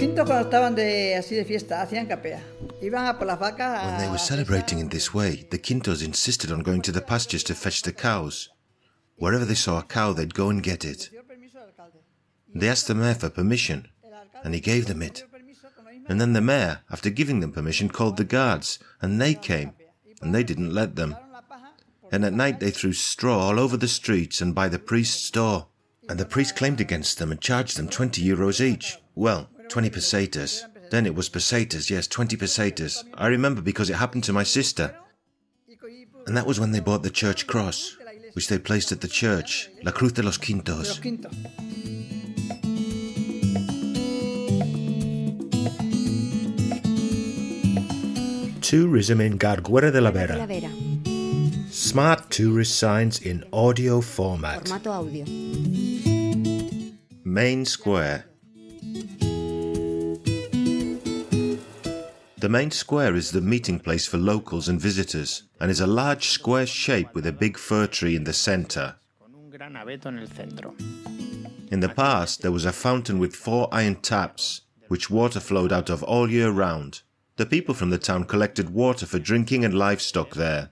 quintos cuando estaban de, así de fiesta hacían capea. Iban a por las vacas. When they were celebrating in this way, the Quintos insisted on going to the pastures to fetch the cows. Wherever they saw a cow, they'd go and get it. They asked the mayor for permission, and he gave them it. And then the mayor, after giving them permission, called the guards, and they came, and they didn't let them. And at night they threw straw all over the streets and by the priest's door. And the priest claimed against them and charged them 20 euros each. Well, 20 pesetas. Then it was pesetas, yes, 20 pesetas. I remember because it happened to my sister. And that was when they bought the church cross, which they placed at the church, La Cruz de los Quintos. quintos. Tourism in Garguera de la Vera. Smart tourist signs in audio format. Main Square. The main square is the meeting place for locals and visitors and is a large square shape with a big fir tree in the center. con un gran abeto en el centro. In the past, there was a fountain with four iron taps, which water flowed out of all year round. The people from the town collected water for drinking and livestock there.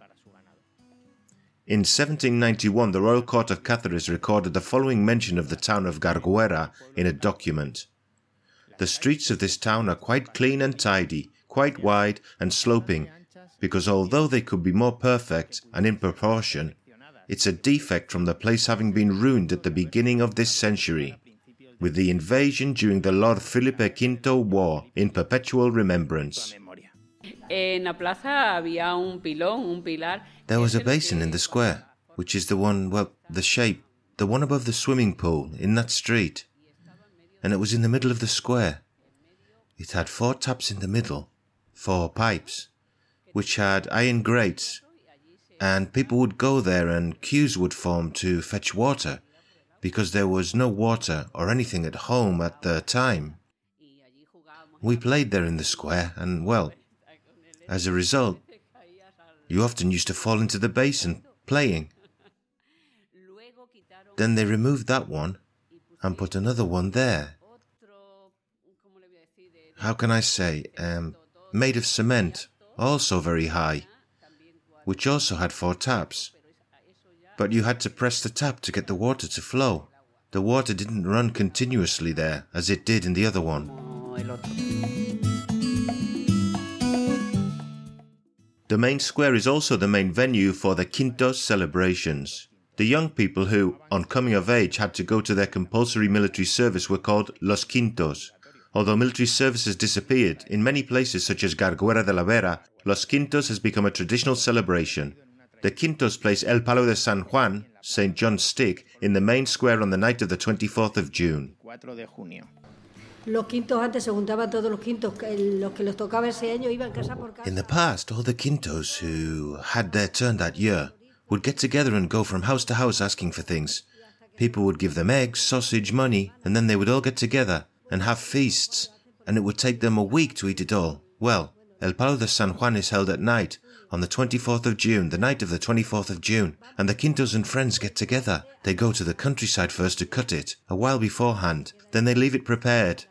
In 1791, the Royal Court of Cáceres recorded the following mention of the town of Garguera in a document. The streets of this town are quite clean and tidy, quite wide and sloping, because although they could be more perfect and in proportion, it's a defect from the place having been ruined at the beginning of this century, with the invasion during the Lord Felipe V War in perpetual remembrance. Memoria. En la plaza había un pilón, un pilar. There was a basin in the square, which is the one, well, the shape, the one above the swimming pool in that street. And it was in the middle of the square. It had four taps in the middle, four pipes, which had iron grates, and people would go there and queues would form to fetch water, because there was no water or anything at home at the time. We played there in the square, and well, as a result, you often used to fall into the basin playing. Then they removed that one and put another one there. How can I say? Um, made of cement, also very high, which also had four taps. But you had to press the tap to get the water to flow. The water didn't run continuously there as it did in the other one. The main square is also the main venue for the Quintos celebrations. The young people who, on coming of age, had to go to their compulsory military service were called Los Quintos. Although military service has disappeared, in many places such as Garguera de la Vera, Los Quintos has become a traditional celebration. The Quintos place El Palo de San Juan, St. John's Stick, in the main square on the night of the 24th of June. 4 de junio. Los quintos antes se juntaban todos los quintos, que- los que les tocaba ese año iban casa por casa. In the past, all the Quintos who had their turn that year would get together and go from house to house asking for things. People would give them eggs, sausage, money, and then they would all get together and have feasts, and it would take them a week to eat it all. Well, El Palo de San Juan is held at night on the 24th of June, the night of the 24th of June, and the Quintos and friends get together. They go to the countryside first to cut it, a while beforehand. Then they leave it prepared.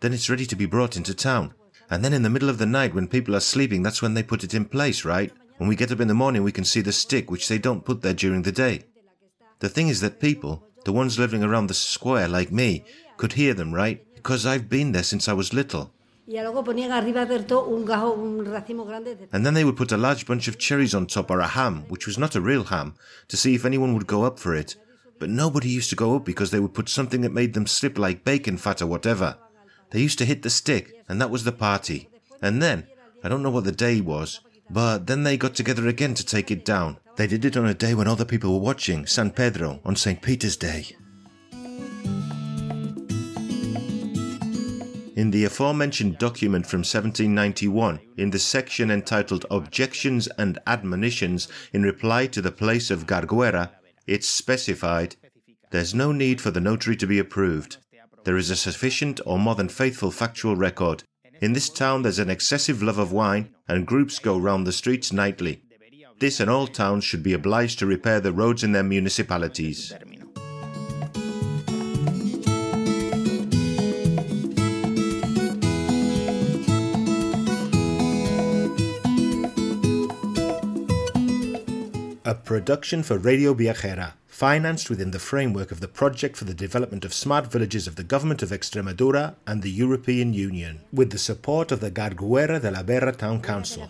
Then it's ready to be brought into town. And then in the middle of the night when people are sleeping, that's when they put it in place, right? When we get up in the morning, we can see the stick, which they don't put there during the day. The thing is that people, the ones living around the square like me, could hear them, right? Because I've been there since I was little. Y luego ponían arriba del todo un gajo, un racimo grande de And then they would put a large bunch of cherries on top or a ham, which was not a real ham, to see if anyone would go up for it. But nobody used to go up because they would put something that made them slip like bacon fat or whatever. They used to hit the stick, and that was the party. And then, I don't know what the day was, but then they got together again to take it down. They did it on a day when other people were watching, San Pedro, on St. Peter's Day. In the aforementioned document from 1791, in the section entitled Objections and Admonitions in reply to the place of Garguera, it's specified there's no need for the notary to be approved. There is a sufficient or more than faithful factual record. In this town there's an excessive love of wine, and groups go round the streets nightly. This and all towns should be obliged to repair the roads in their municipalities. A production for Radio Viajera, financed within the framework of the Project for the Development of Smart Villages of the Government of Extremadura and the European Union, with the support of the Garguera de la Vera Town Council.